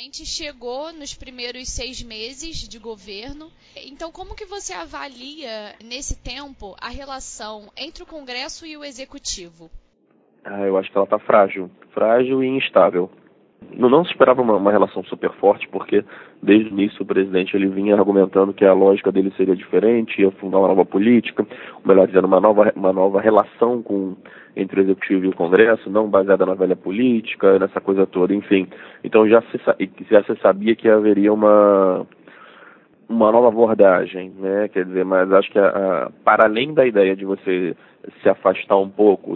gente chegou nos primeiros seis meses de governo. Então, como que você avalia nesse tempo a relação entre o Congresso e o Executivo? Ah, eu acho que ela está frágil, frágil e instável. Não, não se esperava uma, uma, relação super forte, porque desde o início o presidente ele vinha argumentando que a lógica dele seria diferente, ia fundar uma nova política, ou melhor dizendo, uma nova, uma nova relação com, entre o executivo e o Congresso, não baseada na velha política, nessa coisa toda, enfim. Então já se, já se sabia que haveria uma uma nova abordagem, né? Quer dizer, mas acho que a, a, para além da ideia de você se afastar um pouco,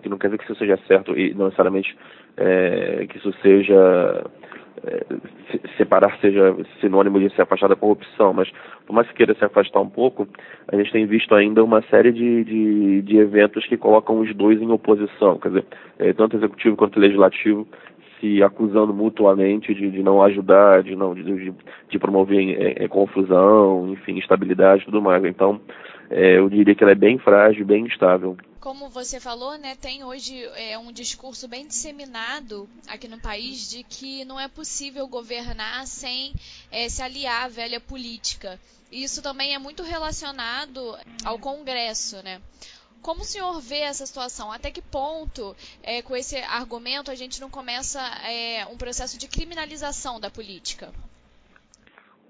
que não quer dizer que isso seja certo e não necessariamente é, que isso seja é, separar seja sinônimo de se afastar da corrupção, mas por mais que queira se afastar um pouco, a gente tem visto ainda uma série de, de, de eventos que colocam os dois em oposição, quer dizer, é, tanto executivo quanto legislativo se acusando mutuamente de, de não ajudar, de não de, de promover é, é, confusão, enfim, instabilidade e tudo mais. Então, é, eu diria que ela é bem frágil, bem instável. Como você falou, né, tem hoje é, um discurso bem disseminado aqui no país de que não é possível governar sem é, se aliar à velha política. Isso também é muito relacionado ao Congresso, né? Como o senhor vê essa situação? Até que ponto, é, com esse argumento, a gente não começa é, um processo de criminalização da política?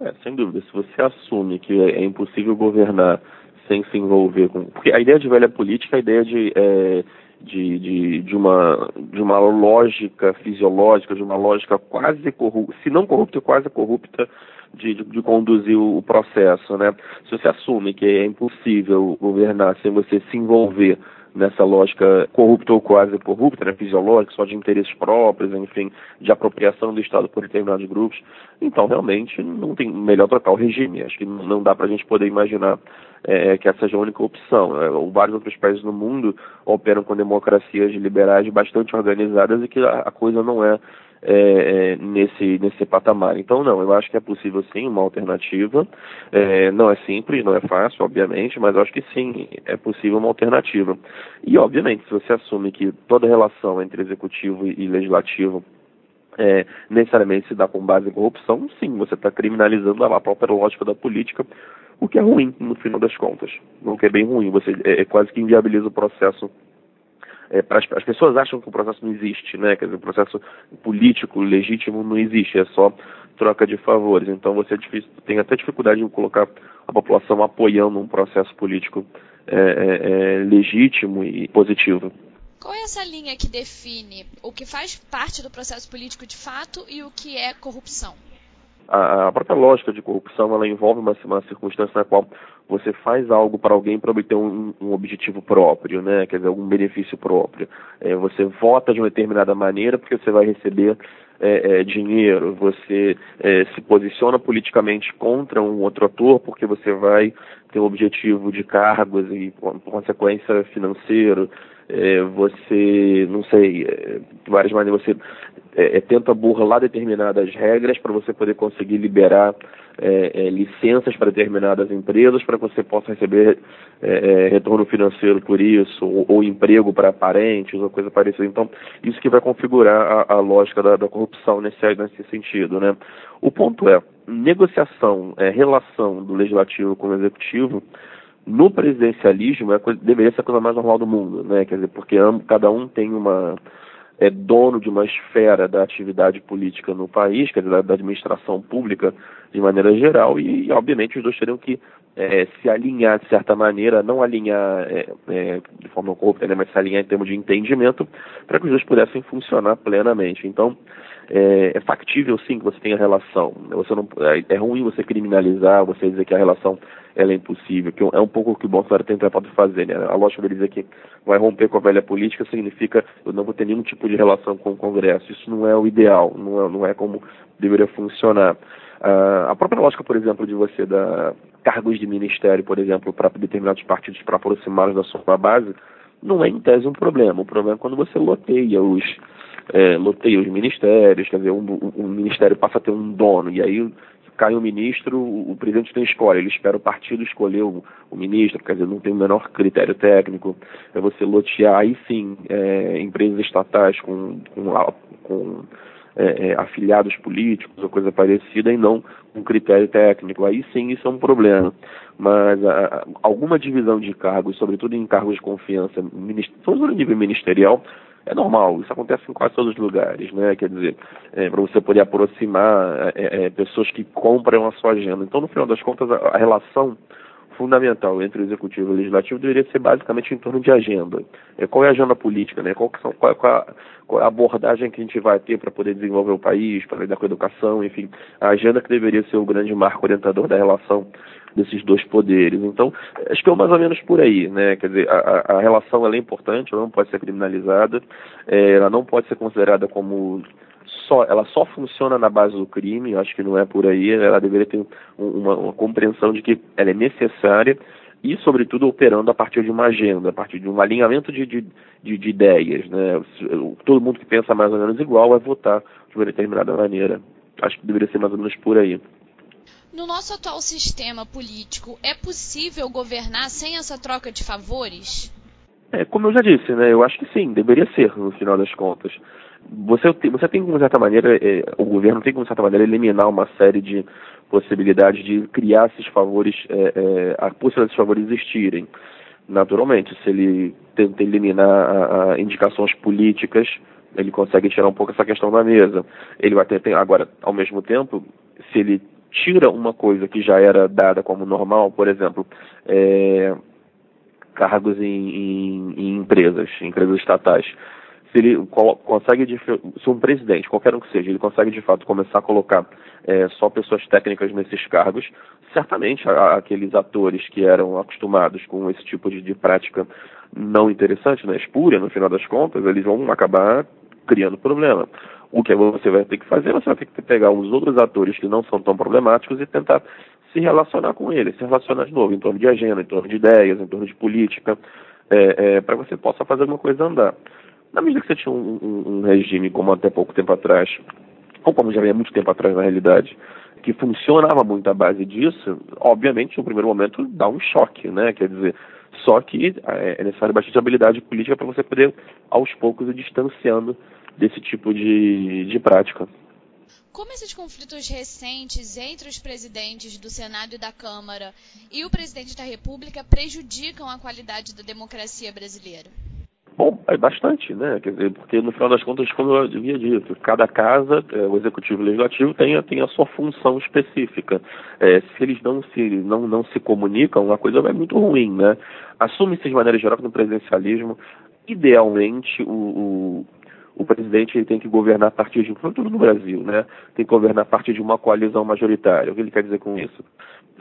É, sem dúvida. Se você assume que é impossível governar sem se envolver com. Porque a ideia de velha política a ideia de. É, de, de, de, uma, de uma lógica fisiológica, de uma lógica quase corrupta, se não corrupta, quase corrupta de, de, de, conduzir o processo, né? Se você assume que é impossível governar sem você se envolver nessa lógica corrupta ou quase corrupta, né, fisiológica, só de interesses próprios, enfim, de apropriação do Estado por determinados grupos, então realmente não tem melhor trocar o regime. Acho que não dá para a gente poder imaginar é, que essa seja a única opção. É, vários outros países no mundo operam com democracias liberais bastante organizadas e que a, a coisa não é é, é, nesse, nesse patamar. Então, não, eu acho que é possível sim uma alternativa. É, não é simples, não é fácil, obviamente, mas acho que sim, é possível uma alternativa. E, obviamente, se você assume que toda relação entre executivo e legislativo é, necessariamente se dá com base em corrupção, sim, você está criminalizando a própria lógica da política, o que é ruim, no final das contas. O que é bem ruim, você é, é quase que inviabiliza o processo é, as, as, pessoas acham que o processo não existe, né? Quer dizer, o processo político legítimo não existe, é só troca de favores. Então você é difícil, tem até dificuldade de colocar a população apoiando um processo político é, é, é, legítimo e positivo. Qual é essa linha que define o que faz parte do processo político de fato e o que é corrupção? a, própria lógica de corrupção ela envolve uma, uma circunstância na qual você faz algo para alguém para obter um, um, objetivo próprio, né? Quer dizer, algum benefício próprio. É, você vota de uma determinada maneira porque você vai receber é, é, dinheiro, você é, se posiciona politicamente contra um outro ator porque você vai ter um objetivo de cargos e, por consequência, financeiro. É, você, não sei, é, de várias maneiras, você é, é, tenta burlar determinadas regras para você poder conseguir liberar é, é, licenças para determinadas empresas para que você possa receber é, é, retorno financeiro por isso, ou, ou emprego para parentes, ou coisa parecida. Então, isso que vai configurar a, a lógica da, da, corrupção nesse, nesse sentido. Né? O ponto é, negociação, relação do legislativo com o executivo, no presidencialismo é coisa, deveria ser a coisa mais normal do mundo, né? Quer dizer, porque cada um tem uma é dono de uma esfera da atividade política no país, quer dizer, da, da administração pública de maneira geral, e, e, obviamente os dois teriam que é, se alinhar de certa maneira, não alinhar é, é, de forma corrupta, né, mas se alinhar em termos de entendimento, para que os dois pudessem funcionar plenamente. Então, é, é, factível sim que você tenha relação. Você não, é, é, ruim você criminalizar, você dizer que a relação ela é impossível, que é um pouco o que o Bolsonaro tem tentado fazer. Né? A lógica dele dizer que vai romper com a velha política significa eu não vou ter nenhum tipo de relação com o Congresso. Isso não é o ideal, não é, não é como deveria funcionar. Uh, a própria lógica, por exemplo, de você dar cargos de ministério, por exemplo, para determinados partidos para aproximá-los da sua base, não é em tese um problema. O problema é quando você loteia os é, loteia os ministérios, quer dizer, um, um, ministério passa a ter um dono, e aí cai um ministro, o, o presidente tem escolha, ele espera o partido escolher o, o, ministro, quer dizer, não tem o menor critério técnico, é você lotear, aí sim, é, empresas estatais com, com, com é, é, afiliados políticos ou coisa parecida e não um critério técnico. Aí sim isso é um problema. Mas a, alguma divisão de cargos, sobretudo em cargos de confiança, no nível ministerial, é normal, isso acontece em quase todos os lugares, né? Quer dizer, é, para você poder aproximar é, é, pessoas que compram a sua agenda. Então, no final das contas, a, a relação fundamental entre o executivo e o legislativo deveria ser basicamente em torno de agenda. É, qual é a agenda política, né? Qual, são, qual, qual, qual é a abordagem que a gente vai ter para poder desenvolver o país, para lidar com a educação, enfim, a agenda que deveria ser o grande marco orientador da relação desses dois poderes. Então, acho que é mais ou menos por aí, né? Quer dizer, a, a relação ela é importante, ela não pode ser criminalizada, é, ela não pode ser considerada como só, ela só funciona na base do crime, acho que não é por aí, ela deveria ter uma, uma compreensão de que ela é necessária e, sobretudo, operando a partir de uma agenda, a partir de um alinhamento de, de, de, de ideias. Né? Todo mundo que pensa mais ou menos igual vai votar de uma determinada maneira. Acho que deveria ser mais ou menos por aí. No nosso atual sistema político, é possível governar sem essa troca de favores? É, como eu já disse, né, eu acho que sim, deveria ser, no final das contas você, você tem, de certa maneira, é, o governo tem, de certa maneira, eliminar uma série de possibilidades de criar esses favores, é, é, a possibilidade desses favores existirem. Naturalmente, se ele tenta eliminar a, a indicações políticas, ele consegue tirar um pouco essa questão da mesa. Ele vai ter, agora, ao mesmo tempo, se ele tira uma coisa que já era dada como normal, por exemplo, é, cargos em, em, em empresas, em empresas estatais. Se ele consegue, se um presidente, qualquer um que seja, ele consegue de fato começar a colocar é, só pessoas técnicas nesses cargos, certamente a, aqueles atores que eram acostumados com esse tipo de, de prática não interessante, né, espúria, no final das contas, eles vão acabar criando problema. O que você vai ter que fazer, você vai ter que pegar os outros atores que não são tão problemáticos e tentar se relacionar com eles, se relacionar de novo em torno de agenda, em torno de ideias, em torno de política, é, é, para que você possa fazer alguma coisa andar. Na medida que você tinha um, um, um regime, como até pouco tempo atrás, ou como já havia muito tempo atrás na realidade, que funcionava muito à base disso, obviamente, no primeiro momento, dá um choque, né? Quer dizer, só que é, é necessário bastante habilidade política para você poder, aos poucos, ir distanciando desse tipo de, de prática. Como esses conflitos recentes entre os presidentes do Senado e da Câmara e o presidente da República prejudicam a qualidade da democracia brasileira? Bom, é bastante, né? Quer dizer, porque no final das contas, como eu havia dito, cada casa, é, o executivo e o legislativo tem, tem a sua função específica. É, se eles não se, não, não se comunicam, a coisa vai muito ruim, né? Assume-se de maneira geral que no presidencialismo, idealmente, o, o, o presidente ele tem que governar a partir de, tudo no Brasil, né? Tem que governar a partir de uma coalizão majoritária. O que ele quer dizer com isso?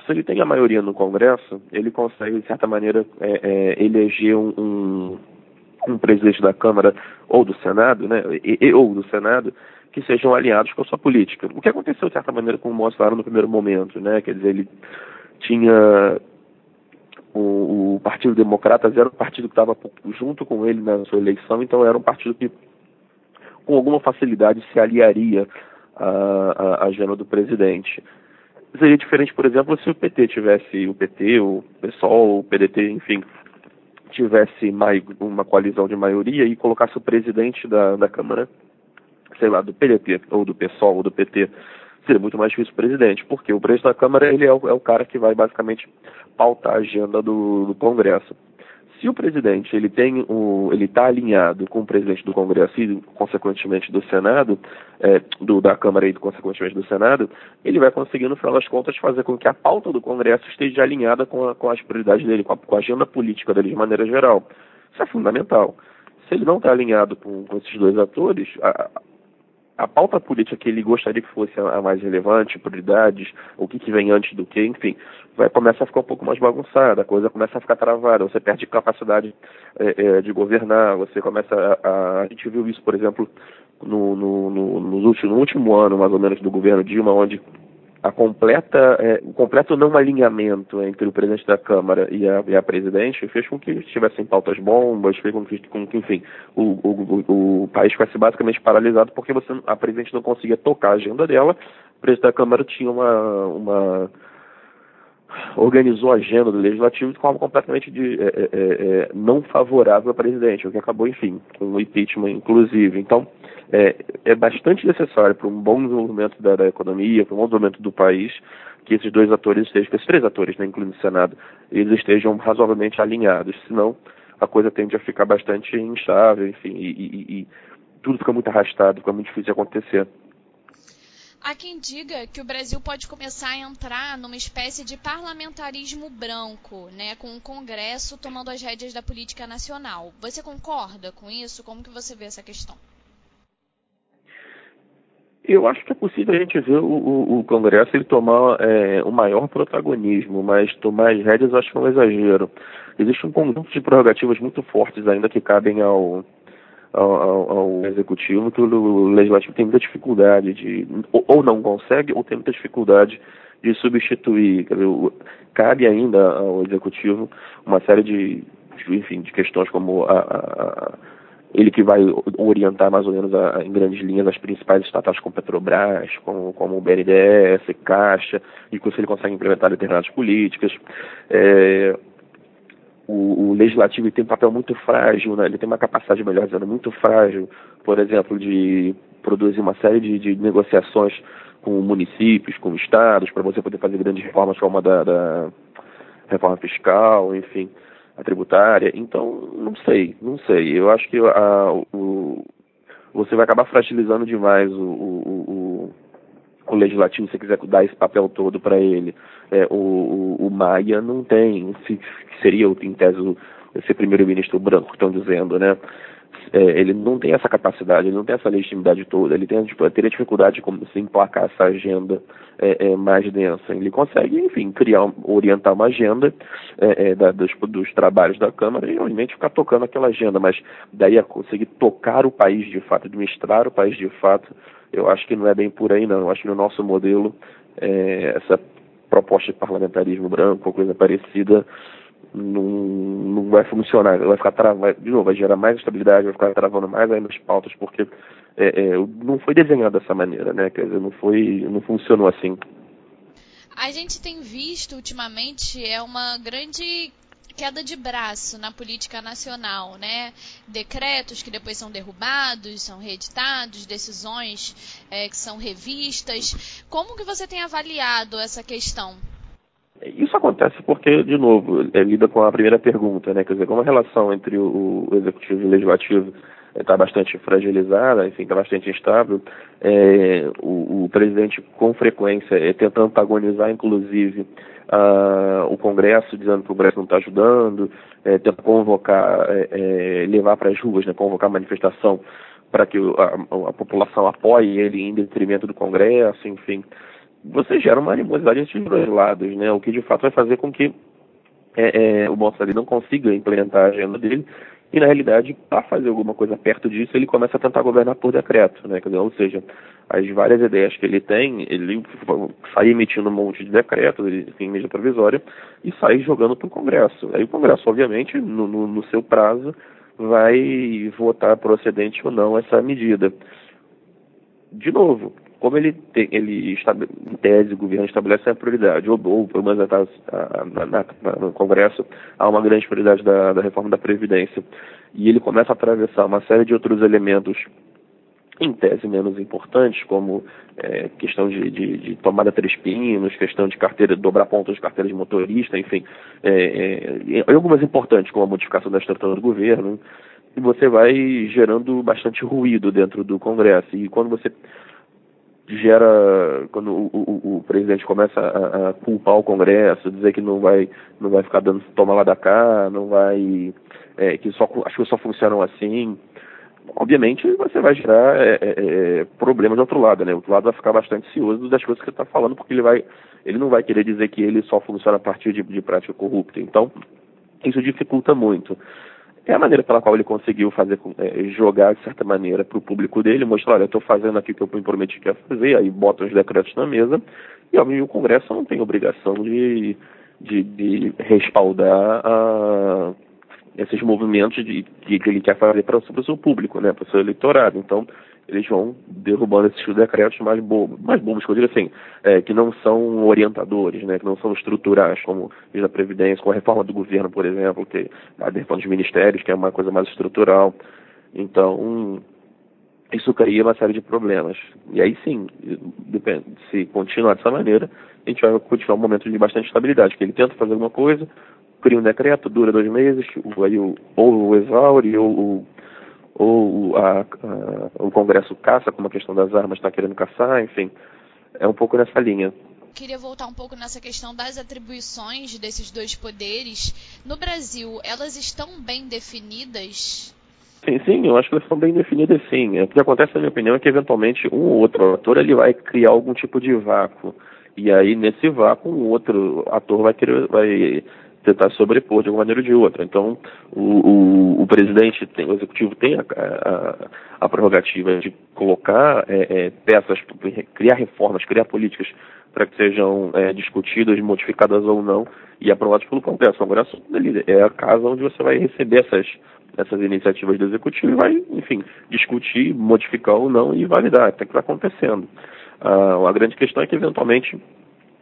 Se ele tem a maioria no Congresso, ele consegue, de certa maneira, é, é, eleger um, um um presidente da Câmara ou do Senado, né, e, ou do Senado, que sejam alinhados com a sua política. O que aconteceu, de certa maneira, com o Bolsonaro no primeiro momento, né, quer dizer, ele tinha o, o Partido Democrata era um partido que estava junto com ele na sua eleição, então era um partido que com alguma facilidade se aliaria à, à agenda do presidente. Seria diferente, por exemplo, se o PT tivesse o PT, o PSOL, o PDT, enfim, tivesse uma coalizão de maioria e colocasse o presidente da, da Câmara, sei lá, do PDT, ou do PSOL, ou do PT, seria muito mais difícil o presidente, porque o presidente da Câmara ele é o, é o cara que vai basicamente pautar a agenda do, do Congresso se o presidente ele tem ele está alinhado com o presidente do Congresso e consequentemente do Senado, é, do, da Câmara e consequentemente do Senado, ele vai conseguir no final das contas fazer com que a pauta do Congresso esteja alinhada com, a, com as prioridades dele, com a, com a, agenda política dele de maneira geral. Isso é fundamental. Se ele não está alinhado com, com, esses dois atores, a, a pauta política que ele gostaria que fosse a, mais relevante, prioridades, o que, que vem antes do que, enfim, vai começar a ficar um pouco mais bagunçada, a coisa começa a ficar travada, você perde capacidade é, é, de governar, você começa a, a, a, gente viu isso, por exemplo, no, no, no, no, último, no último ano, mais ou menos, do governo Dilma, onde a completa, é, o completo não alinhamento entre o presidente da Câmara e a, e a presidente fez com que tivessem pautas bombas, fez com que, com que enfim, o, o, o, país fosse basicamente paralisado porque você, a presidente não conseguia tocar a agenda dela, o presidente da Câmara tinha uma, uma organizou a agenda do legislativo de forma completamente de, é, é, é, não favorável ao presidente, o que acabou, enfim, com o impeachment, inclusive. Então, é, é bastante necessário para um bom desenvolvimento da, da economia, para um bom desenvolvimento do país, que esses dois atores estejam, que esses três atores, né, incluindo o Senado, eles estejam razoavelmente alinhados, senão a coisa tende a ficar bastante instável, enfim, e, e, e tudo fica muito arrastado, fica muito difícil de acontecer. Há quem diga que o Brasil pode começar a entrar numa espécie de parlamentarismo branco, né, com o Congresso tomando as rédeas da política nacional. Você concorda com isso? Como que você vê essa questão? Eu acho que é possível a gente ver o, o, o Congresso ele tomar é, o maior protagonismo, mas tomar as rédeas eu acho que é um exagero. Existe um conjunto de prerrogativas muito fortes ainda que cabem ao, ao, ao, executivo que o legislativo tem muita dificuldade de ou, ou não consegue ou tem muita dificuldade de substituir. Cabe ainda ao executivo uma série de, enfim, de questões como a, a, ele que vai orientar mais ou menos a, em grandes linhas as principais estatais como Petrobras, como, como o BNDES, Caixa, e que se ele consegue implementar determinadas políticas. É, o, o, legislativo tem um papel muito frágil, né? ele tem uma capacidade, melhor dizendo, muito frágil, por exemplo, de produzir uma série de, de negociações com municípios, com estados, para você poder fazer grandes reformas como a da, da reforma fiscal, enfim, a tributária. Então, não sei, não sei. Eu acho que a, o, você vai acabar fragilizando demais o, o, o, legislativo se quiser dar esse papel todo para ele. É, o, o, o Maia não tem, se, seria, em tese, esse primeiro-ministro branco estão dizendo, né? É, ele não tem essa capacidade, ele não tem essa legitimidade toda, ele tem, tipo, teria dificuldade de se emplacar essa agenda é, é, mais densa. Ele consegue, enfim, criar, orientar uma agenda é, é da, dos, dos, trabalhos da Câmara e, obviamente, ficar tocando aquela agenda, mas daí a conseguir tocar o país de fato, administrar o país de fato, eu acho que não é bem por aí, não. Eu acho que no nosso modelo, é, essa proposta de parlamentarismo branco coisa parecida não, não vai funcionar, vai ficar travado, de novo, vai gerar mais estabilidade, vai ficar travando mais ainda as pautas, porque é, é, não foi desenhado dessa maneira, né? Quer dizer, não foi, não funcionou assim. A gente tem visto ultimamente é uma grande queda de braço na política nacional, né? Decretos que depois são derrubados, são reeditados, decisões é, que são revistas. Como que você tem avaliado essa questão? Isso acontece porque, de novo, é, lida com a primeira pergunta, né? Quer dizer, como a relação entre o, executivo e o legislativo está é, bastante fragilizada, enfim, está bastante instável, é, o, o, presidente com frequência é, tenta antagonizar, inclusive, a, o Congresso, dizendo que o Congresso não está ajudando, é, tenta convocar, é, é levar para as ruas, né, convocar manifestação para que a, a população apoie ele em detrimento do Congresso, enfim você gera uma animosidade entre os dois lados, né? O que de fato vai fazer com que é, é, o Bolsonaro não consiga implementar a agenda dele e na realidade para fazer alguma coisa perto disso ele começa a tentar governar por decreto, né? Quer dizer, ou seja, as várias ideias que ele tem, ele sai emitindo um monte de decretos, em medida provisória, e sai jogando para o Congresso. Aí o Congresso, obviamente, no, no, no seu prazo, vai votar procedente ou não essa medida. De novo, como ele, ele em tese, o governo estabelece a prioridade, ou, ou pelo menos tá, na, no Congresso, há uma grande prioridade da, da reforma da Previdência, e ele começa a atravessar uma série de outros elementos em tese menos importantes, como é, questão de, de, de, tomada três pinos, questão de carteira, dobrar pontos de carteira de motorista, enfim, é, é, algumas importantes, como a modificação da estrutura do governo, e você vai gerando bastante ruído dentro do Congresso. E quando você gera quando o, o, o presidente começa a, a, culpar o Congresso, dizer que não vai não vai ficar dando toma lá da cá, não vai é, que só as coisas só funcionam assim. Obviamente você vai gerar é, é, é, problemas do outro lado, né? O outro lado vai ficar bastante cioso das coisas que você está falando, porque ele vai ele não vai querer dizer que ele só funciona a partir de, de prática corrupta. Então isso dificulta muito é a maneira pela qual ele conseguiu fazer é, jogar de certa maneira para o público dele, mostrar, olha, eu estou fazendo aqui o que eu me prometi que ia fazer, aí bota os decretos na mesa, e obviamente o Congresso não tem obrigação de, de, de respaldar a, esses movimentos de, que ele quer fazer para o seu público, né, para o seu eleitorado. Então, eles vão derrubando esses decretos mais bobos, mais bobos, que eu digo assim, é, que não são orientadores, né, que não são estruturais, como a Previdência, com a reforma do governo, por exemplo, que a reforma dos ministérios, que é uma coisa mais estrutural. Então, isso cria uma série de problemas. E aí sim, depende, se continuar dessa maneira, a gente vai continuar um momento de bastante estabilidade, que ele tenta fazer alguma coisa, cria um decreto, dura dois meses, aí o, ou o exaure, ou, ou a, a, o Congresso caça, como a questão das armas está querendo caçar, enfim, é um pouco nessa linha queria voltar um pouco nessa questão das atribuições desses dois poderes. No Brasil, elas estão bem definidas? Sim, sim, eu acho que elas estão bem definidas sim. O que acontece, na minha opinião, é que eventualmente um ou outro ator ele vai criar algum tipo de vácuo. E aí, nesse vácuo, um outro ator vai querer, vai tentar sobrepor de uma maneira ou de outra. Então, o, o, o presidente, tem, o executivo tem a, a, a prerrogativa de colocar é, é, peças, criar reformas, criar políticas para que sejam é, discutidas, modificadas ou não e aprovadas pelo Congresso. Congresso é a casa onde você vai receber essas essas iniciativas do executivo e vai, enfim, discutir, modificar ou não e validar, até que está acontecendo. Uh, a grande questão é que, eventualmente,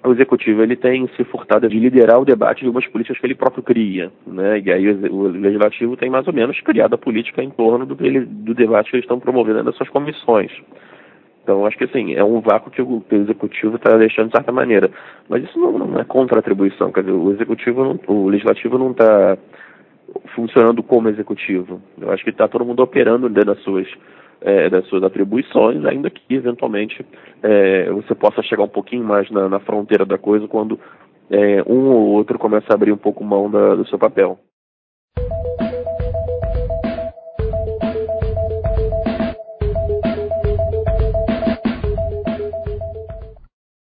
o executivo ele tem se furtado de liderar o debate de algumas políticas que ele próprio cria, né? E aí o legislativo tem mais ou menos criado a política em torno do, do debate que eles estão promovendo nas suas comissões. Então, acho que assim, é um vácuo que o, que o executivo está deixando de certa maneira. Mas isso não, não é contra atribuição, quer dizer, o executivo, não, o legislativo não está funcionando como executivo. Eu acho que está todo mundo operando dentro das suas, é, das suas atribuições, ainda que eventualmente é, você possa chegar um pouquinho mais na, na fronteira da coisa quando é, um ou outro começa a abrir um pouco mão da, do seu papel.